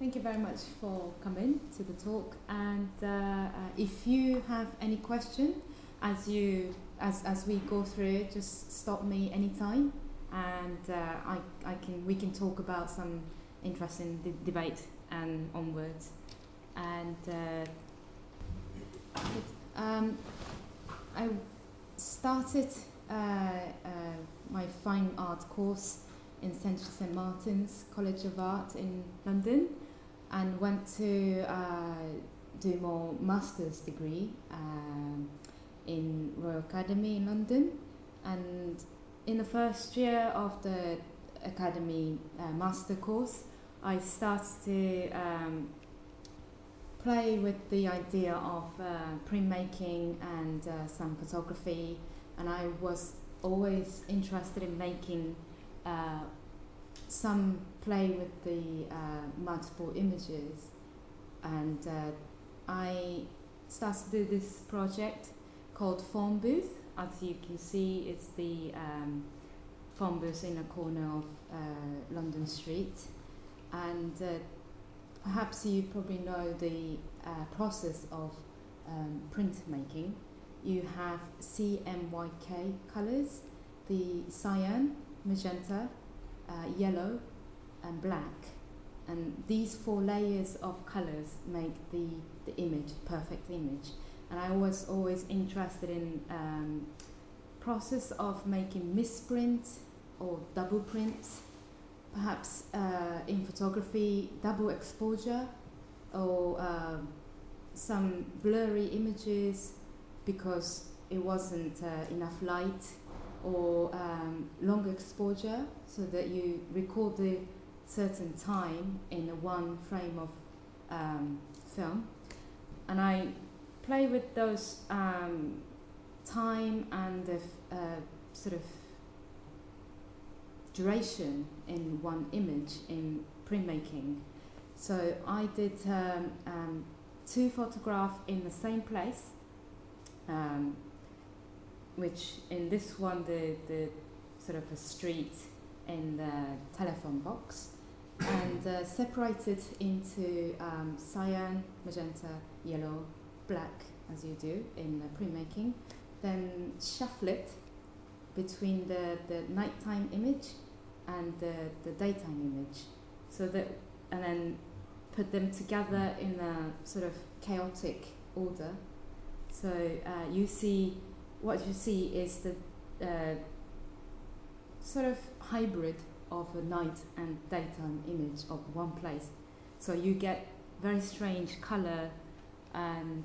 Thank you very much for coming to the talk. And uh, uh, if you have any question as you as, as we go through just stop me anytime, and uh, I, I can we can talk about some interesting de- debate and onwards. And uh, um, I started uh, uh, my fine art course in Central St Martin's College of Art in London and went to uh, do more master's degree um, in Royal Academy in London. And in the first year of the Academy uh, master course, I started to um, play with the idea of uh, printmaking and uh, some photography. And I was always interested in making uh, some play with the uh, multiple images. And uh, I started to do this project called Phone Booth. As you can see, it's the um, phone booth in a corner of uh, London Street. And uh, perhaps you probably know the uh, process of um, printmaking. You have CMYK colors, the cyan, magenta, uh, yellow, and black. And these four layers of colors make the, the image, perfect image. And I was always interested in um, process of making misprint or double print, perhaps uh, in photography, double exposure or uh, some blurry images because it wasn't uh, enough light or um, long exposure so that you record the certain time in one frame of um, film. And I play with those um, time and the uh, sort of duration in one image in printmaking. So I did um, um, two photographs in the same place, um, which in this one the, the sort of a street in the telephone box, and uh, separated into um, cyan, magenta, yellow, black, as you do in uh, printmaking, then shuffle it between the, the nighttime image and the, the daytime image, so that and then put them together in a sort of chaotic order. So uh, you see, what you see is the uh, sort of hybrid of a night and daytime image of one place. So you get very strange color and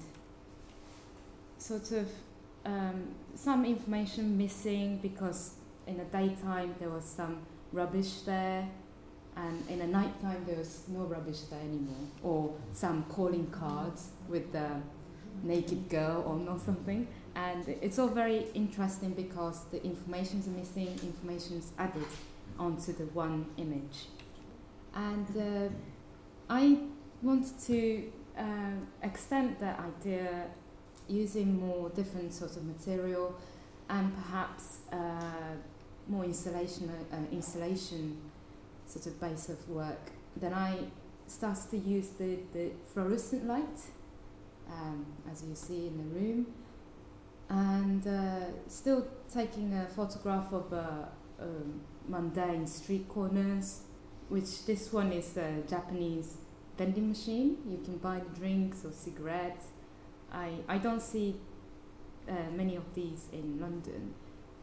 sort of um, some information missing because in the daytime there was some rubbish there and in the nighttime there was no rubbish there anymore or some calling cards with the naked girl or no something and it's all very interesting because the information is missing information is added onto the one image. And uh, i wanted to uh, extend that idea using more different sorts of material and perhaps uh, more installation uh, installation sort of base of work, then I started to use the, the fluorescent light, um, as you see in the room, and uh, still taking a photograph of uh, um, mundane street corners, which this one is a Japanese vending machine. You can buy drinks or cigarettes. I, I don't see uh, many of these in London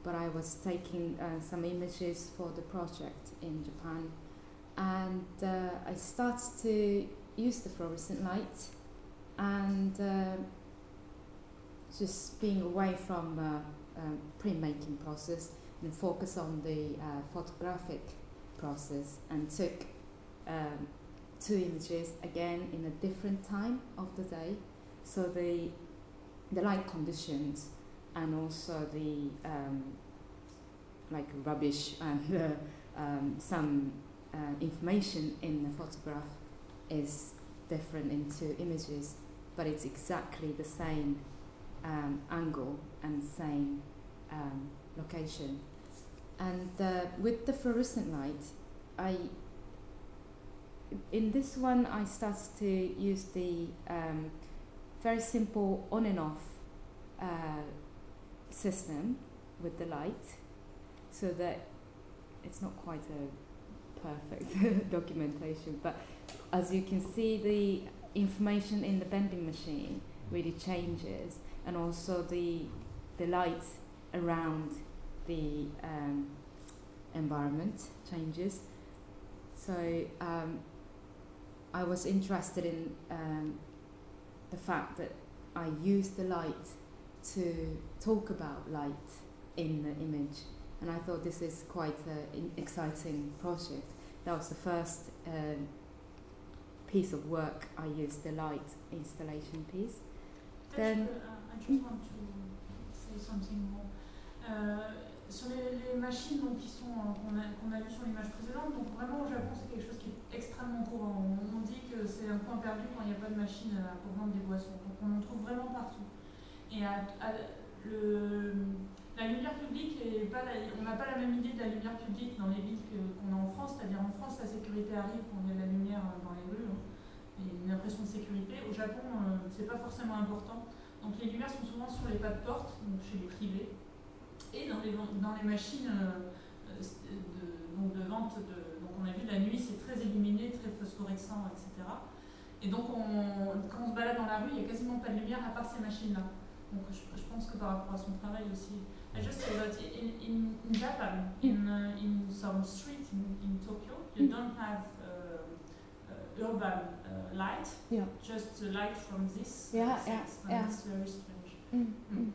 but I was taking uh, some images for the project in Japan. And uh, I started to use the fluorescent light and uh, just being away from uh, uh, printmaking process and focus on the uh, photographic process and took um, two images again in a different time of the day. So the the light conditions and also the um, like rubbish and uh, um, some uh, information in the photograph is different in two images, but it's exactly the same um, angle and same um, location. And uh, with the fluorescent light, I in this one, I started to use the um, very simple on and off uh, system with the light, so that it's not quite a perfect documentation, but as you can see, the information in the bending machine really changes, and also the the light around the um, environment changes. So um, I was interested in um, the fact that I use the light to talk about light in the image, and I thought this is quite an exciting project. That was the first um, piece of work I used, the light installation piece. Then, uh, I just want to say something more. Uh, sur les, machines qui sont, euh, qu'on, a, qu'on a vues sur l'image précédente, donc vraiment au Japon c'est quelque chose qui est extrêmement courant. On, dit que c'est un point perdu quand il n'y a pas de machine euh, pour vendre des boissons. Donc on en trouve vraiment partout. Et la lumière publique, on n'a pas la même idée de la lumière publique dans les villes qu'on a en France. C'est-à-dire en France la sécurité arrive quand il y a de la lumière euh, dans les rues. Hein, une impression de sécurité. Au Japon, euh, c'est pas forcément important. Donc les lumières sont souvent sur les pas de porte, chez les privés et dans les, dans les machines euh, de, donc de vente. De, donc on a vu la nuit, c'est très illuminé, très phosphorescent, etc. Et donc on, quand on se balade dans la rue, il n'y a quasiment pas de lumière à part ces machines-là. Donc je, je, pense que par rapport à son travail aussi. I just that in, in, in Japan, in, uh, in some streets in, in Tokyo, you mm. don't have uh, uh, urban uh, light, yeah. just light from this. Yeah, yeah, yeah. Very strange. Mm. Mm.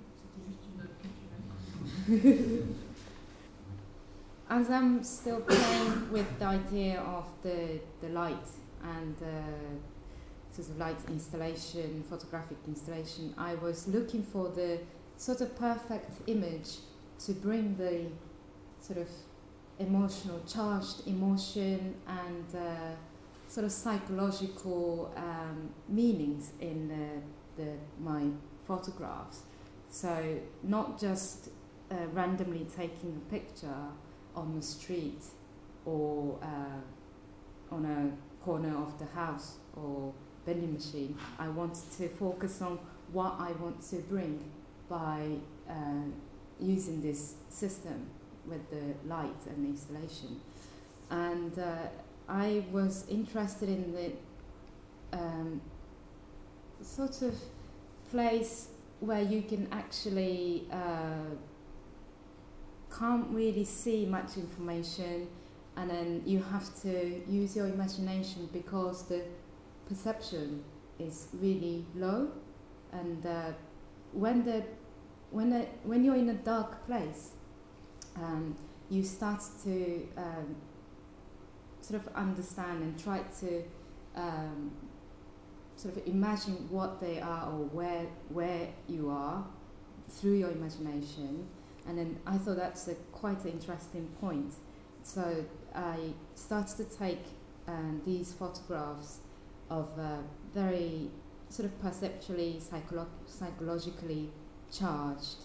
As I'm still playing with the idea of the, the light and uh, sort of light installation, photographic installation, I was looking for the sort of perfect image to bring the sort of emotional, charged emotion and uh, sort of psychological um, meanings in the, the, my photographs. So not just uh, randomly taking a picture on the street or uh, on a corner of the house or vending machine. I wanted to focus on what I want to bring by uh, using this system with the light and the installation. And uh, I was interested in the um, sort of place where you can actually uh, can't really see much information and then you have to use your imagination because the perception is really low and uh, when the when the, when you're in a dark place um, you start to um, sort of understand and try to um, sort of imagine what they are or where where you are through your imagination and then I thought that's a quite an interesting point. So I started to take um, these photographs of uh, very sort of perceptually, psycholo- psychologically charged,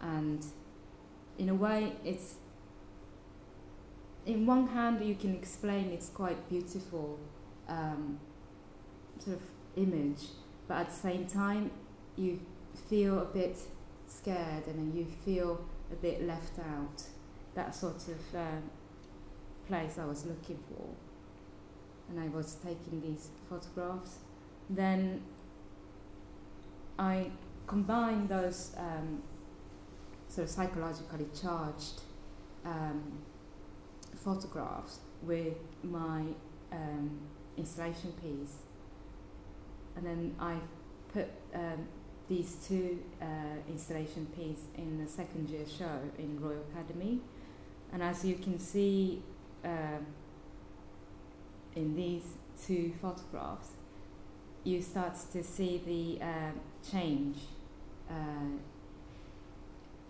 and in a way, it's in one hand you can explain it's quite beautiful um, sort of image, but at the same time you feel a bit scared and you feel a bit left out. That sort of uh, place I was looking for. And I was taking these photographs. Then I combined those um, sort of psychologically charged um, photographs with my um, installation piece. And then I put um, these two uh, installation pieces in the second year show in Royal Academy. And as you can see uh, in these two photographs, you start to see the uh, change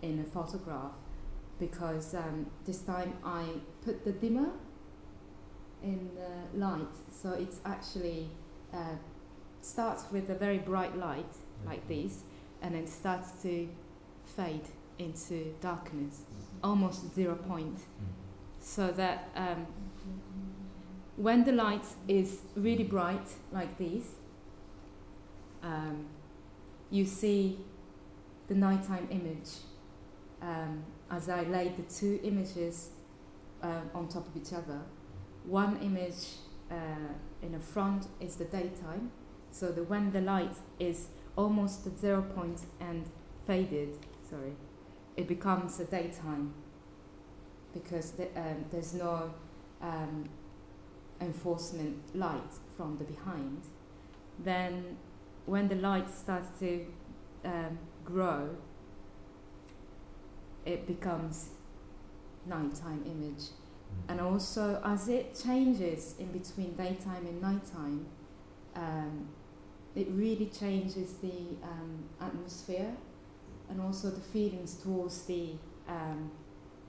in a photograph because um, this time I put the dimmer in the light, so it's actually uh, starts with a very bright light like this, and then starts to fade into darkness, almost zero point. So that um, when the light is really bright, like this, um, you see the nighttime image. Um, as I laid the two images uh, on top of each other, one image uh, in the front is the daytime, so the when the light is almost at zero point and faded, sorry, it becomes a daytime because the, um, there's no um, enforcement light from the behind. Then when the light starts to um, grow, it becomes nighttime image. And also, as it changes in between daytime and nighttime, um, it really changes the um, atmosphere and also the feelings towards the um,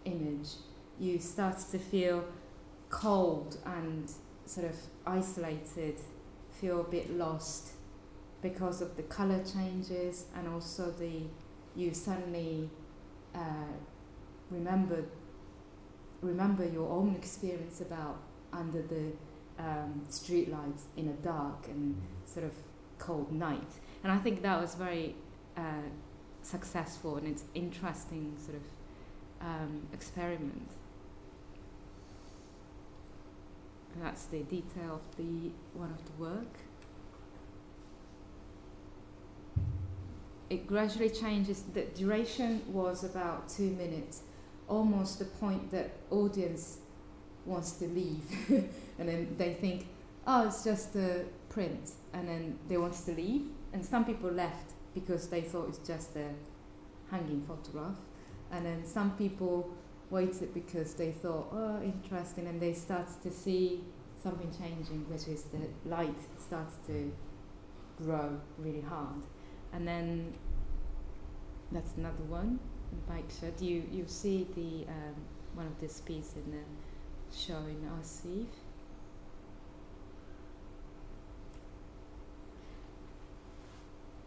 image. You start to feel cold and sort of isolated, feel a bit lost because of the color changes and also the you suddenly uh, remember remember your own experience about under the um, street lights in a dark and sort of cold night. And I think that was very uh, successful and it's interesting sort of um, experiment. And that's the detail of the one of the work. It gradually changes. The duration was about two minutes, almost the point that audience wants to leave, and then they think, oh, it's just a print, and then they wanted to leave. And some people left because they thought it's just a hanging photograph, and then some people waited because they thought, oh, interesting, and they started to see something changing, which is the light starts to grow really hard. And then that's another one, bike shot. You you see the um, one of this piece in the show in À Suivre.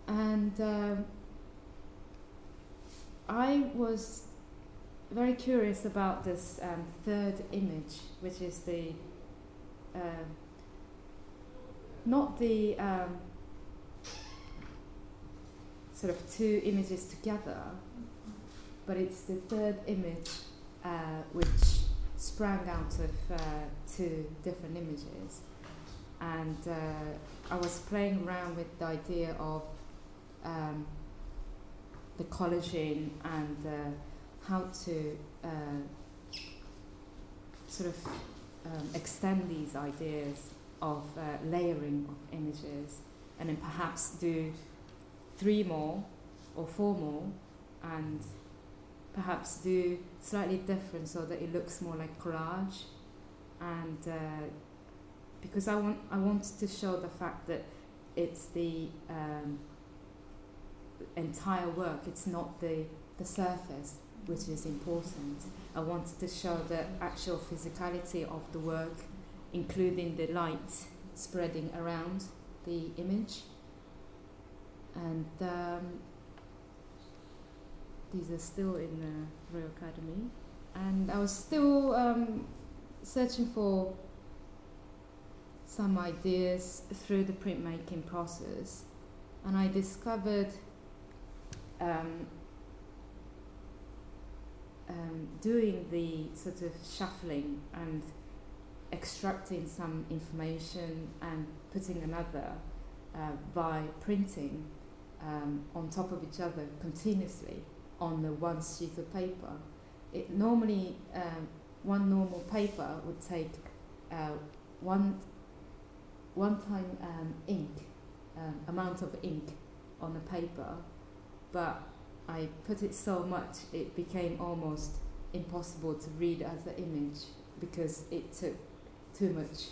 And um, I was very curious about this um, third image, which is the uh, not the um, sort of two images together, but it's the third image uh, which sprang out of uh, two different images. And uh, I was playing around with the idea of um, the collaging and uh, how to uh, sort of um, extend these ideas of uh, layering of images and then perhaps do three more or four more and perhaps do slightly different so that it looks more like collage. And uh, because I want I want to show the fact that it's the um, entire work it's not the the surface which is important. I wanted to show the actual physicality of the work including the light spreading around the image. And um, these are still in the Royal Academy. And I was still um, searching for some ideas through the printmaking process, and I discovered um, um, doing the sort of shuffling and extracting some information and putting another uh, by printing um, on top of each other continuously on the one sheet of paper. It normally, um, one normal paper would take uh, one, one time um, ink, um, amount of ink on the paper, but I put it so much it became almost impossible to read as an image because it took too much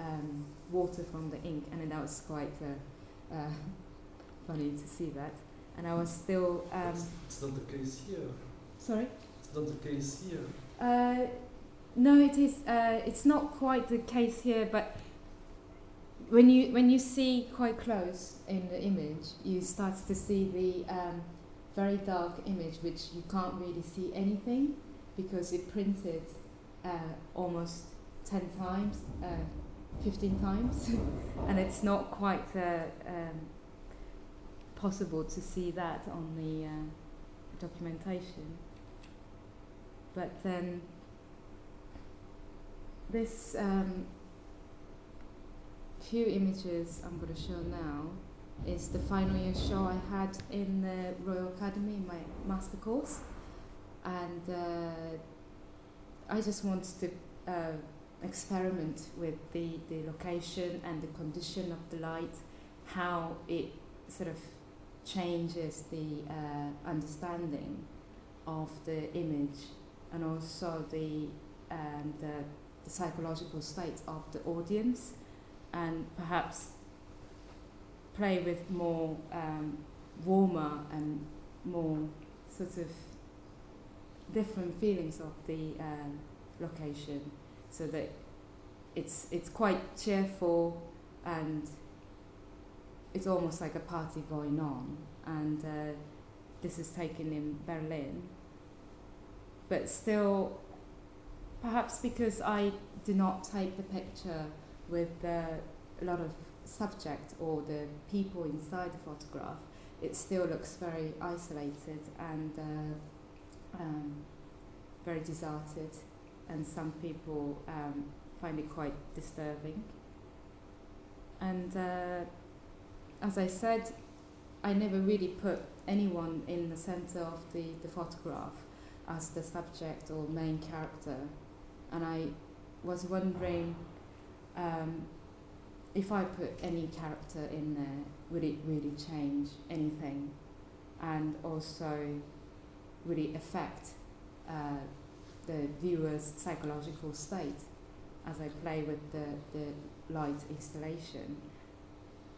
um, water from the ink, and that was quite uh, uh, funny to see that. And I was still. Um, it's, it's not the case here. Sorry. It's not the case here. Uh, no, it is. Uh, it's not quite the case here, but when you when you see quite close in the image, you start to see the um, very dark image, which you can't really see anything because it printed uh, almost ten times uh, 15 times, and it's not quite uh, um, possible to see that on the uh, documentation. But then this um, few images I'm going to show now is the final year show I had in the Royal Academy in my master course, and uh, I just wanted to uh, experiment with the, the location and the condition of the light, how it sort of changes the uh, understanding of the image and also the, um, the, the psychological state of the audience and perhaps play with more um, warmer and more sort of different feelings of the um, location. So that it's it's quite cheerful and it's almost like a party going on. And uh, this is taken in Berlin. But still perhaps because I do not take the picture with a lot of subject or the people inside the photograph it still looks very isolated and uh, um, very deserted and some people um, find it quite disturbing. And uh, as I said, I never really put anyone in the center of the, the photograph as the subject or main character. And I was wondering um, if I put any character in there, would it really change anything? And also, would it affect uh, the viewer's psychological state as I play with the, the light installation.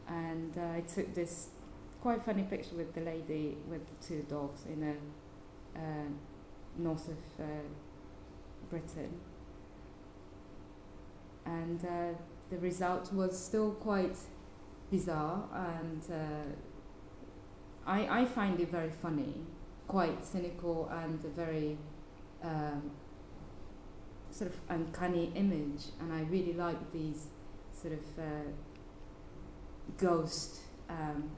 And uh, I took this quite funny picture with the lady with the two dogs in a uh, north of uh, Britain. And uh, the result was still quite bizarre and uh, I, I find it very funny, quite cynical and a very um, sort of uncanny image, and I really like these sort of uh, ghost. Um,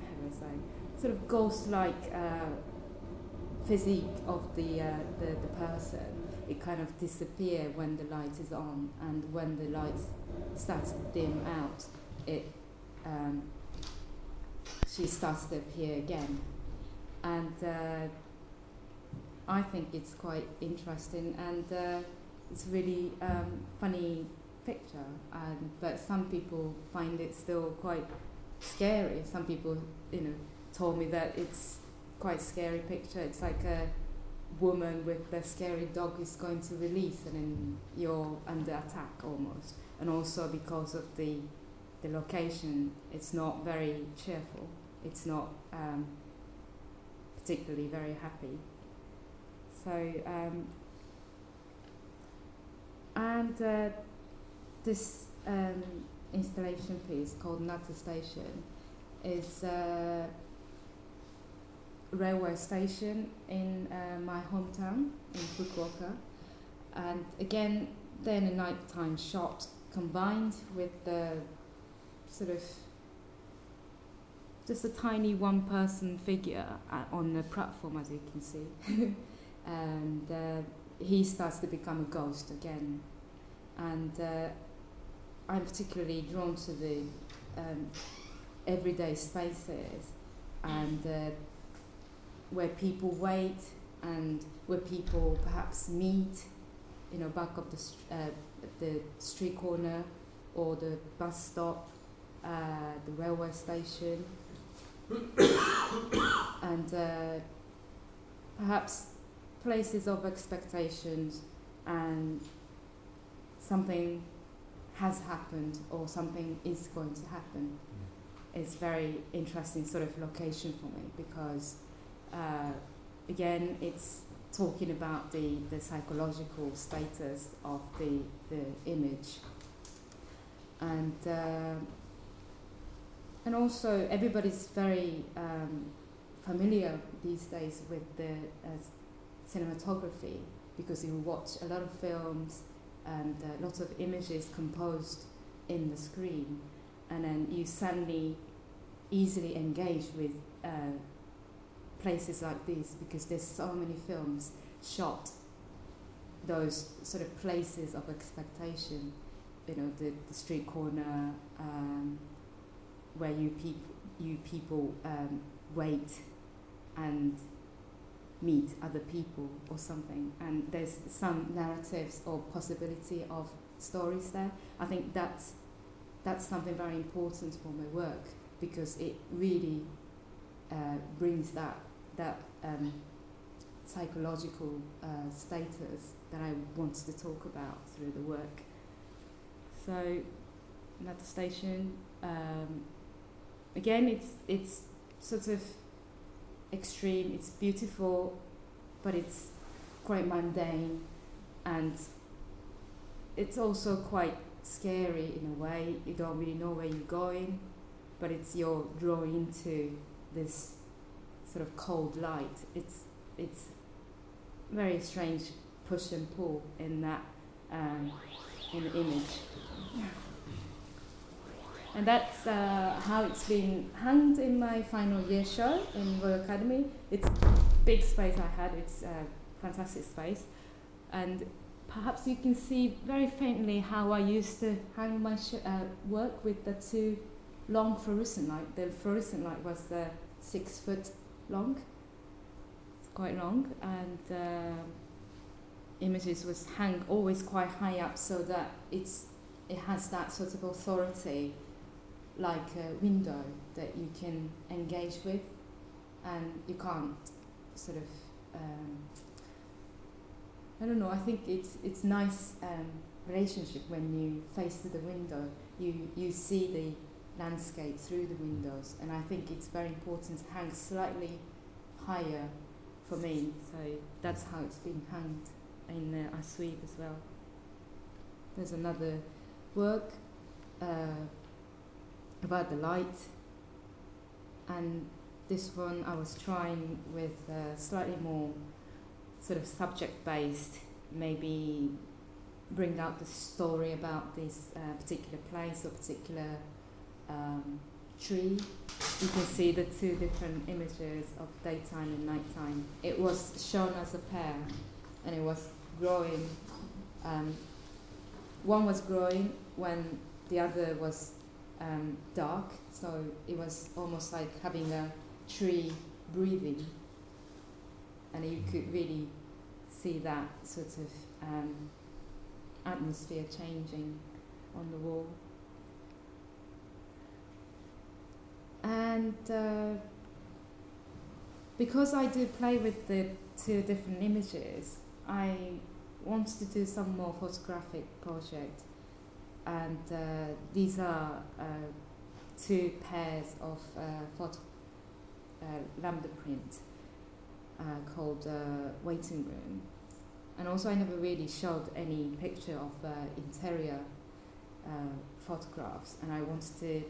how do I say? Sort of ghost-like uh, physique of the, uh, the the person. It kind of disappear when the light is on, and when the light starts to dim out, it um, she starts to appear again, and uh, I think it's quite interesting and uh, it's really um, funny picture. And but some people find it still quite scary. Some people, you know, told me that it's quite scary picture. It's like a woman with the scary dog is going to release, and then you're under attack almost. And also because of the the location, it's not very cheerful. It's not um, particularly very happy. So, um, and uh, this um, installation piece called Nata Station is a railway station in uh, my hometown in Fukuoka. And again, then a nighttime shot combined with the sort of just a tiny one person figure uh, on the platform, as you can see. and uh, he starts to become a ghost again. And uh, I'm particularly drawn to the um, everyday spaces and uh, where people wait and where people perhaps meet, you know, back of the, st- uh, the street corner or the bus stop, uh, the railway station. and uh, perhaps places of expectations and something has happened or something is going to happen is very interesting sort of location for me because uh, again it's talking about the, the psychological status of the, the image. And uh, and also everybody's very um, familiar these days with the uh, cinematography because you watch a lot of films and uh, lots of images composed in the screen, and then you suddenly easily engage with uh, places like this because there's so many films shot those sort of places of expectation, you know, the, the street corner um, where you people you people um, wait and meet other people or something, and there's some narratives or possibility of stories there. I think that's that's something very important for my work because it really uh, brings that that um, psychological uh, status that I wanted to talk about through the work. So, another station. Um, again, it's it's sort of extreme. It's beautiful, but it's quite mundane, and it's also quite scary in a way. You don't really know where you're going, but it's you're drawn into this sort of cold light. It's it's very strange push and pull in that um, in the image. And that's uh, how it's been hung in my final year show in Royal Academy. It's big space I had. It's a fantastic space, and perhaps you can see very faintly how I used to hang my uh, work with the two long fluorescent light. The fluorescent light was the six foot long. It's quite long, and uh, images was hung always quite high up so that it's it has that sort of authority like a window that you can engage with and you can't sort of um, I don't know I think it's it's nice um, relationship when you face to the window you you see the landscape through the windows and I think it's very important to hang slightly higher for me. So that's how it's been hung in uh, À Suivre as well. There's another work uh, about the light and this one I was trying with uh, slightly more sort of subject based maybe bring out the story about this uh, particular place or particular um, tree you can see the two different images of daytime and nighttime it was shown as a pair and it was growing um, one was growing when the other was um, dark, so it was almost like having a tree breathing, and you could really see that sort of um, atmosphere changing on the wall. And uh, because I do play with the two different images, I wanted to do some more photographic project. And uh, these are uh, two pairs of uh, photo, uh, lambda print uh, called uh, waiting room. And also I never really showed any picture of interior photographs. And I wanted to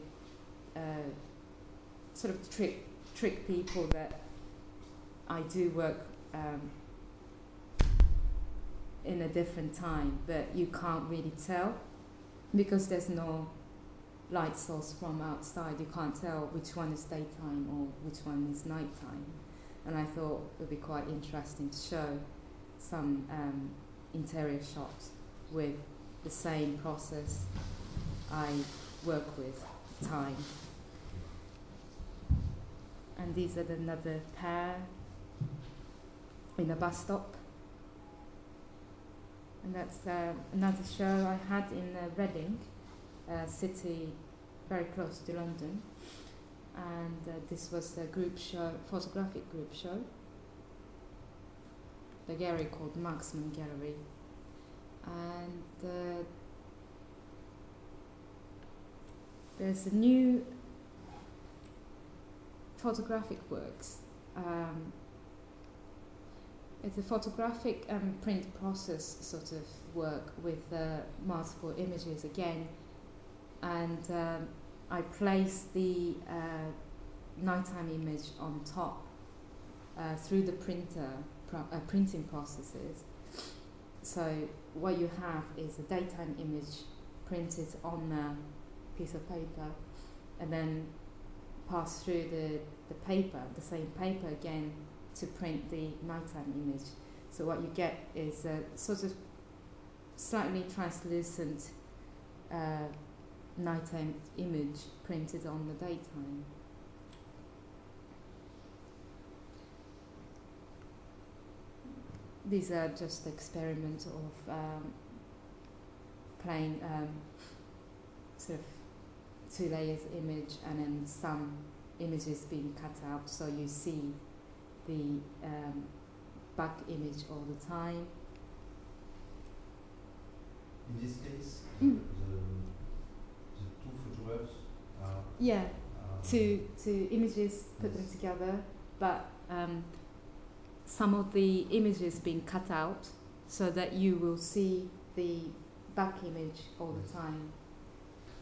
sort of trick trick people that I do work um, in a different time but you can't really tell because there's no light source from outside, you can't tell which one is daytime or which one is nighttime. And I thought it would be quite interesting to show some um, interior shots with the same process I work with, time. And these are another pair in a bus stop and that's uh, another show I had in uh, Reading, a city very close to London. And uh, this was a group show, photographic group show, the gallery called Marksman Gallery. And uh, there's a new photographic works um, it's a photographic um, print process sort of work with uh, multiple images again. And um, I place the uh, nighttime image on top uh, through the printer, pro- uh, printing processes. so what you have is a daytime image printed on a piece of paper and then pass through the, the paper, the same paper again, to print the nighttime image. So what you get is a sort of slightly translucent uh, nighttime image printed on the daytime. These are just experiments of um, plain um, sort of two layers image and then some images being cut out so you see the um, back image all the time. In this case, Mm. the, the two photographs are, Yeah, are two two images, put them together, but um, some of the images being cut out so that you will see the back image all the time.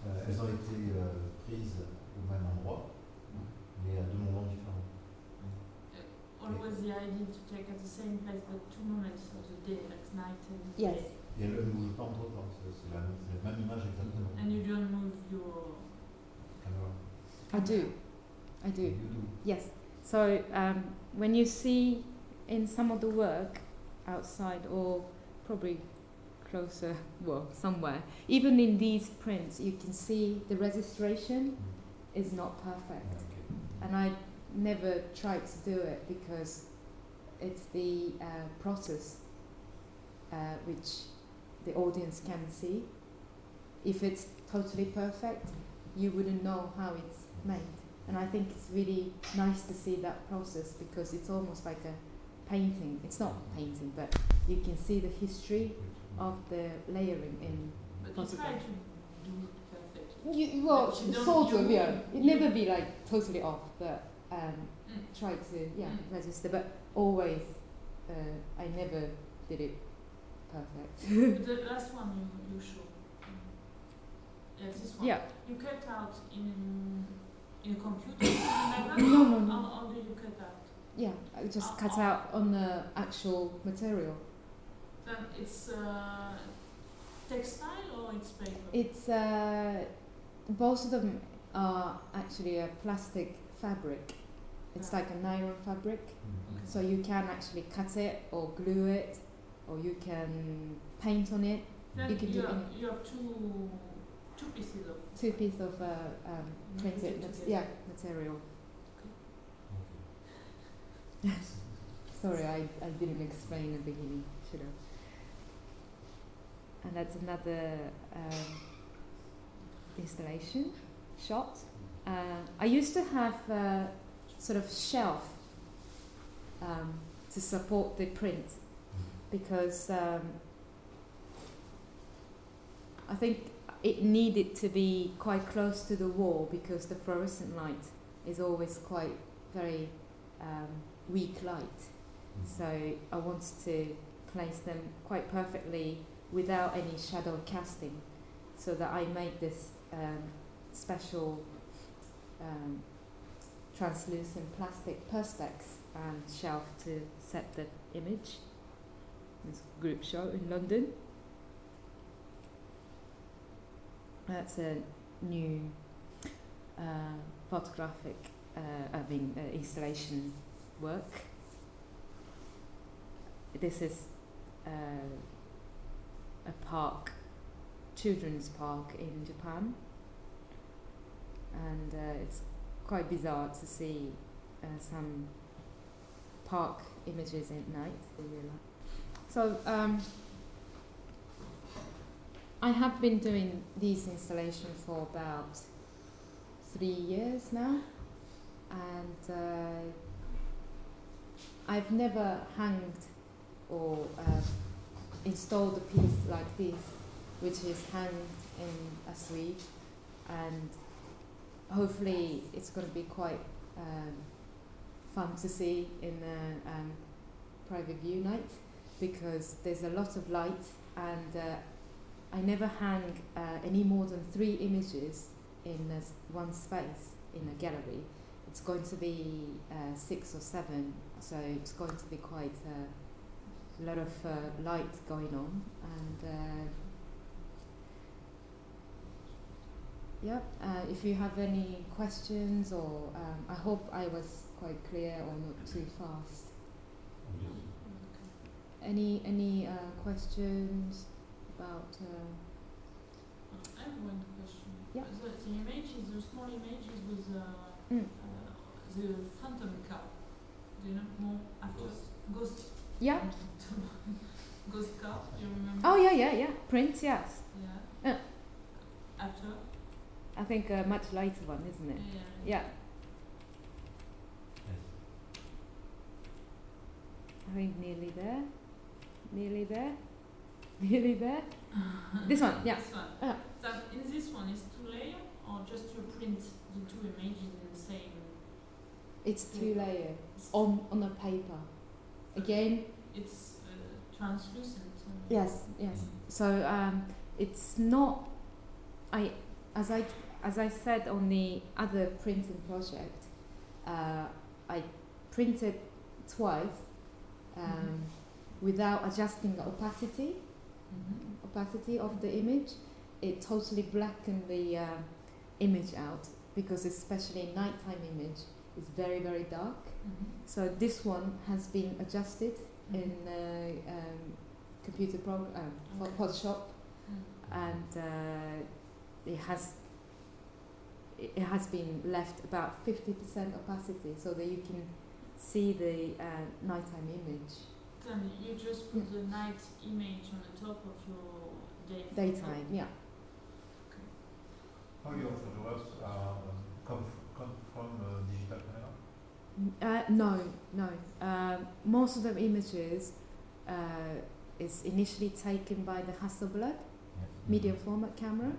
Euh, elles ont été euh, prises au même endroit, mais à deux moments différents. Always the idea to take at the same place but two moments of the day, like night and Yes. day. Et elles ne bougent pas entre temps, c'est c'est la, la même image exactement. And you don't move your Caméra. I do, I do. You do. Yes. So um, when you see in some of the work outside or probably closer, well, somewhere, even in these prints, you can see the registration Mm. is not perfect. And I never tried to do it because it's the uh, process uh, which the audience can see. If it's totally perfect, you wouldn't know how it's made. And I think it's really nice to see that process because it's almost like a painting. It's not painting, but you can see the history of the layering in. but you Possible. try to do it perfectly. You, well, But sort of, yeah. It never be like totally off, but um, Mm. try to yeah Mm. register, but always uh, I never did it perfect. The last one you, you show. mm, Yeah, this one. yeah. You cut out in in a computer something like? No, no, no. How, how do you cut out? Yeah, I just Oh, cut oh. out on the actual material. Then it's uh, textile or it's paper? It's uh, both of them are actually a plastic fabric. It's Ah. like a nylon fabric, Mm. so you can actually cut it or glue it, or you can paint on it. then you can do have, any- you have two two pieces of Two pieces of uh, um, printed mat- yeah material. Sorry, I, I didn't explain at the beginning, should have. And that's another um, installation shot. Uh, I used to have a sort of shelf um, to support the print because um, I think it needed to be quite close to the wall because the fluorescent light is always quite very um, weak light. So I wanted to place them quite perfectly without any shadow casting, so that I made this um, special um, translucent plastic perspex shelf to set the image. This group show in London. That's a new uh, photographic, uh, I mean, uh, installation work this is uh, a park, children's park in Japan, and uh, it's quite bizarre to see uh, some park images at night. So um, I have been doing these installations for about three years now, and uh, I've never hanged or uh, installed a piece like this, which is hung in À Suivre, and hopefully it's going to be quite um, fun to see in the um, private view night because there's a lot of light and uh, I never hang uh, any more than three images in one space in a gallery. It's going to be uh, six or seven, so it's going to be quite uh, a lot of uh, light going on, and uh, yeah. Uh, if you have any questions, or um, I hope I was quite clear or not too fast. Any any uh, questions about? Uh, I have one question. Yeah. The, the images, the small images with uh, Mm. uh, the phantom car. Do you know more after ghost? Yeah. ghost car. You remember? Oh yeah, yeah, yeah. Print, yes. Yeah. Uh. After. I think a much lighter one, isn't it? Yeah. Yeah. I think nearly there. Nearly there. Nearly there. This one, yeah. This one. Uh. So in this one is two layer or just you print the two images in the same. It's two layer on on a paper. Again, It's uh, translucent. yes, yes. So um, it's not. I as I as I said on the other printing project, uh, I printed twice um, without adjusting the opacity. Mhm. opacity of the image, it totally blackened the uh, image out because especially nighttime image is very very dark. Mhm. So this one has been adjusted Mhm. in uh, um, computer program, uh, Okay. Photoshop, Mm. and uh, it has it it has been left about fifty percent opacity so that you can see the uh, nighttime image Then you just put the night image on the top of your day. daytime. Yeah. How your photographs are um, come, f- come from uh, digital camera? Uh, no, no. Um, most of the images uh, is initially taken by the Hasselblad medium format camera,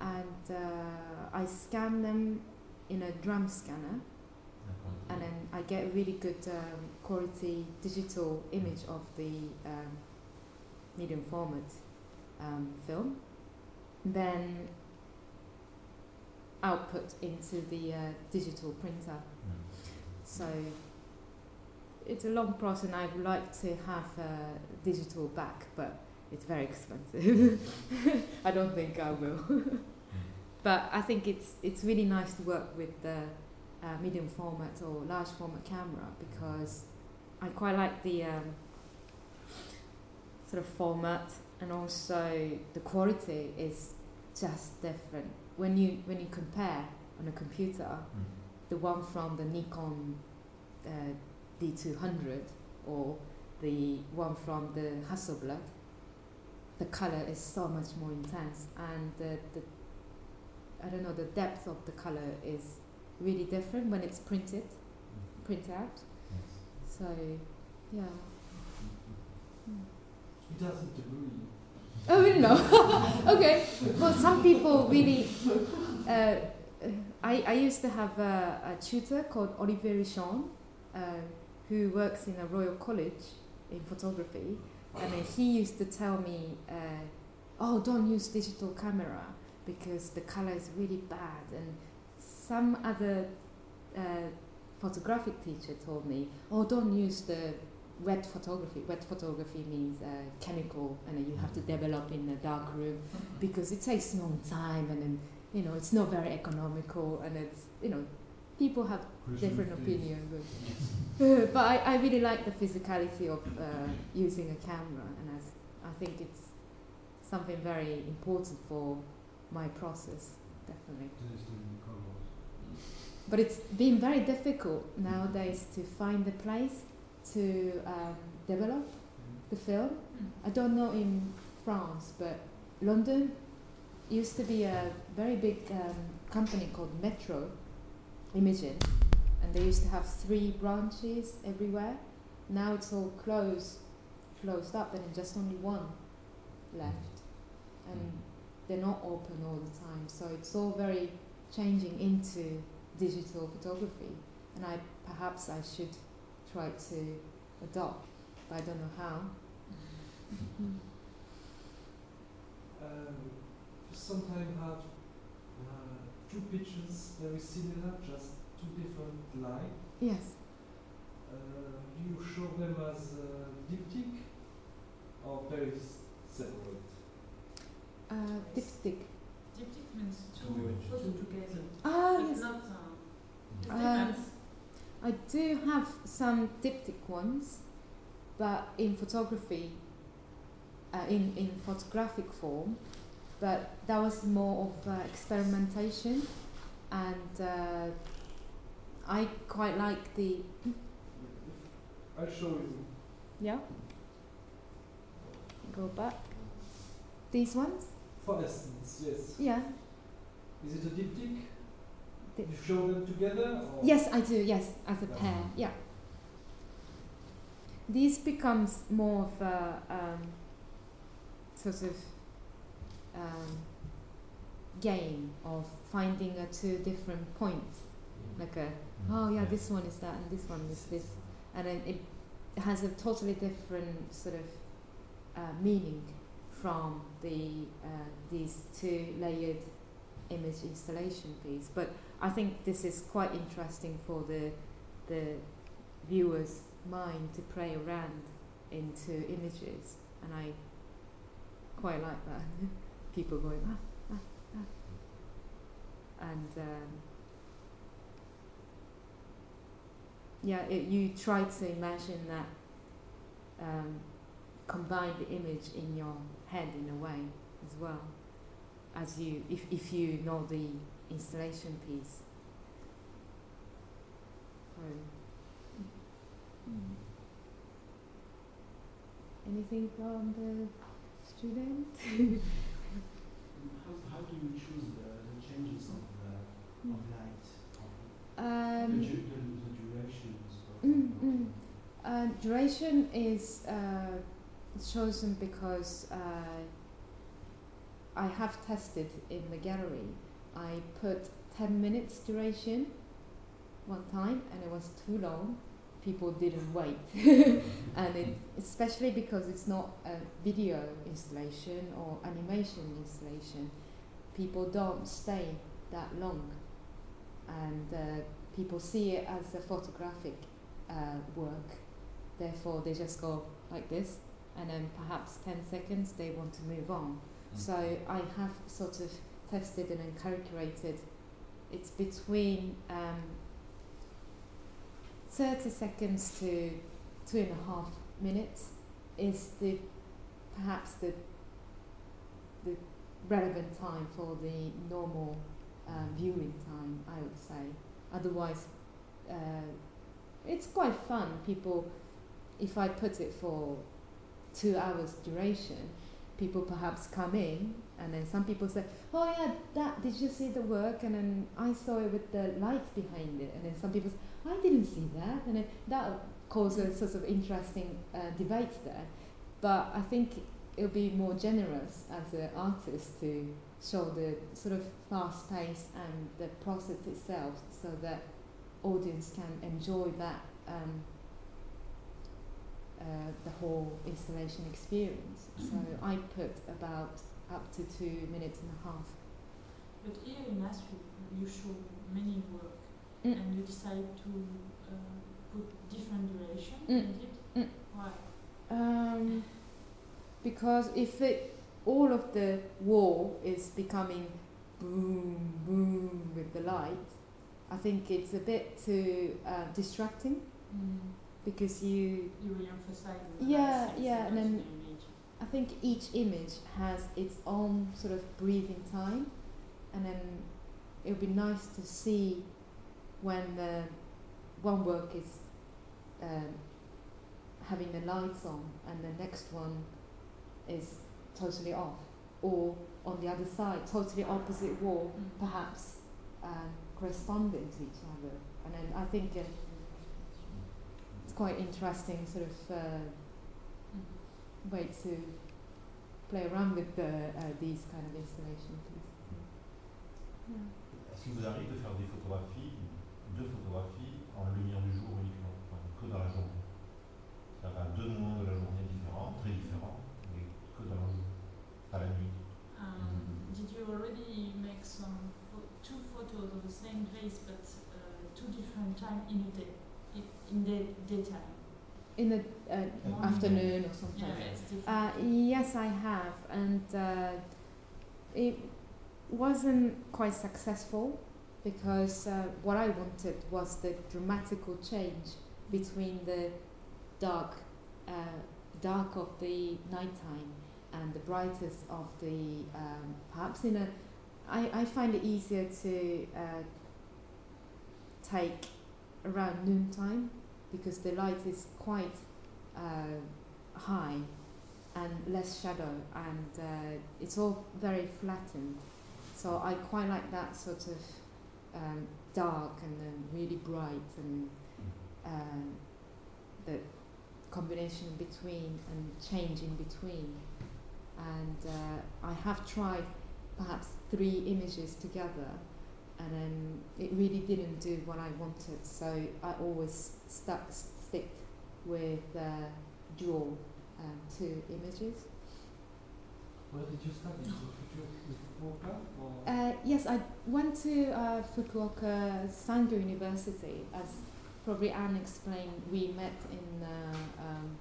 and uh, I scan them in a drum scanner, and then I get a really good um, quality digital image of the um, medium format um, film. Then output into the uh, digital printer. So it's a long process, and I'd like to have a digital back, but it's very expensive. I don't think I will. but I think it's it's really nice to work with the uh, medium format or large format camera because I quite like the um, sort of format, and also the quality is just different when you when you compare on a computer the one from the Nikon uh, D200 or the one from the Hasselblad, the color is so much more intense and the, the I don't know the depth of the color is really different when it's printed, print out. So yeah. Hmm. It doesn't agree. Oh, really? No. okay. Well, some people really. Uh, I, I used to have a, a tutor called Olivier Richon, uh, who works in a Royal College in photography, and then he used to tell me, uh, "Oh, don't use digital camera because the color is really bad." And some other uh, photographic teacher told me, "Oh, don't use the wet photography. Wet photography means uh, chemical, and you have to develop in a dark room because it takes long time, and then you know it's not very economical, and it's you know people have different opinions. But, but I, I really like the physicality of uh, using a camera, and as I think it's something very important for my process, definitely. But it's been very difficult nowadays to find a place to um, develop the film. Mm. I don't know in France, but London used to be a very big um, company called Metro Imaging, and they used to have three branches everywhere. Now it's all closed, closed up, and just only one left, and they're not open all the time. So it's all very changing into digital photography, and I perhaps I should try to adopt, but I don't know how. Um, sometimes have uh, two pictures very similar, just two different lines. Yes. Uh, do you show them as uh, diptych or very separate? Uh, diptych. Diptych means Two two images. photos together. Ah, It's yes. not. Uh, it Um. I do have some diptych ones, but in photography, uh, in, in photographic form, but that was more of uh, experimentation, and uh, I quite like the I show you. yeah. Go back. These ones, For instance, yes. yeah. Is it a diptych? Dip- You show them together? Or Yes, I do. Yes, as a Yeah. pair. Yeah. These becomes more of a um, sort of um, game of finding a two different points, like a oh yeah, this one is that and this one is this, and then it has a totally different sort of uh, meaning from the uh, these two layered image installation piece. But I think this is quite interesting for the the viewer's mind to play around into images, and I quite like that. People going ah ah ah, and um, yeah, it, you try to imagine that um, combine the image in your head in a way as well as you if, if you know the installation piece. So, mm. Anything from the student? How, how do you choose the, the changes of, the, of light? The, Um, the, the durations of, Mm, mm. uh, duration is uh, chosen because uh, I have tested in the gallery. I put 10 minutes duration one time and it was too long. People didn't wait. and it, especially because it's not a video installation or animation installation, people don't stay that long. And uh, people see it as a photographic uh, work. Therefore, they just go like this, and then perhaps 10 seconds they want to move on. So I have sort of tested and then calculated it's between um, 30 seconds to two and a half minutes is the perhaps the the relevant time for the normal um, viewing time I would say. Otherwise uh, it's quite fun. People if I put it for two hours duration people perhaps come in and then some people say oh yeah that did you see the work? And then I saw it with the lights behind it. And then some people say I didn't see that and then that causes sort of interesting uh, debate there but I think it'll be more generous as an artist to show the sort of fast pace and the process itself so that audience can enjoy that um, uh, the whole installation experience. So I put about up to two minutes and a half. But here in À Suivre, you show many work, Mm. and you decide to uh, put different duration Mm. in it. Mm. Why? Um, because if it all of the wall is becoming boom boom with the light, I think it's a bit too uh, distracting because you You will emphasize. the Yeah, light yeah, and then- image. I think each image has its own sort of breathing time, and then it would be nice to see when the one work is um, having the lights on and the next one is totally off, or on the other side, totally opposite wall, Mm. perhaps um, corresponding to each other. And then I think uh, it's quite interesting sort of. Uh, Mm. way to play around with the, uh, these kind of installation pieces. Yeah. Est-ce qu'il vous arrive de faire des photographies, deux photographies en lumière du jour uniquement, enfin, que dans la journée C'est-à-dire à deux moments de la journée différents, très différents, mais que dans la journée, pas la nuit. Um, did you already make some two photos of the same place but uh, two different time in a day, in, in the daytime? in the uh, afternoon or something. Yeah. Uh, yes, I have, and uh, it wasn't quite successful because uh, what I wanted was the dramatical change between the dark, uh, dark of the nighttime and the brightest of the um, perhaps in a. I, I find it easier to uh, take around noontime because the light is quite uh, high and less shadow and uh, it's all very flattened so I quite like that sort of um, dark and then really bright and um, the combination between and change in between and uh, I have tried perhaps three images together and then it really didn't do what I wanted so I always stuck stick with uh, dual um, two images. Where did you study? Fukuoka? Uh, yes, I went to uh, Fukuoka University. As probably Anne explained, we met in. Uh, um,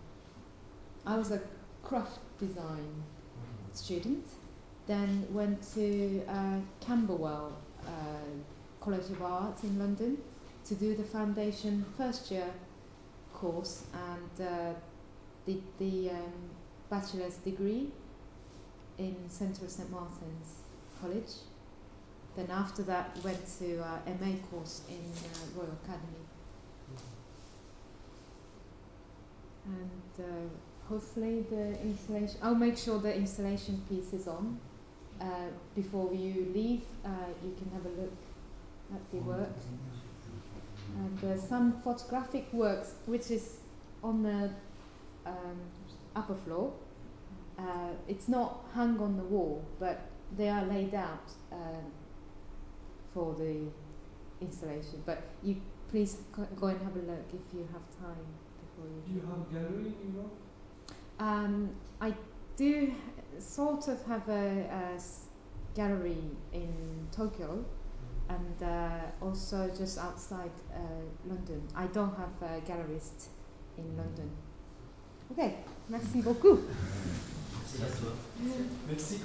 I was a craft design student, then went to uh, Camberwell uh, College of Art in London to do the foundation first year course and uh, did the um, bachelor's degree in Centre of St Martin's College. Then after that went to uh, MA course in uh, Royal Academy and uh, hopefully the installation. I'll make sure the installation piece is on uh, before you leave. Uh, you can have a look at the work and uh, some photographic works which is on the um, upper floor. Uh, it's not hung on the wall, but they are laid out um, for the installation. But you please go go and have a look if you have time before you. Do you. have gallery in Europe? Um, I do sort of have a gallery in Tokyo and uh, also just outside uh, London. I don't have a gallerist in London. Ok, merci beaucoup. Merci.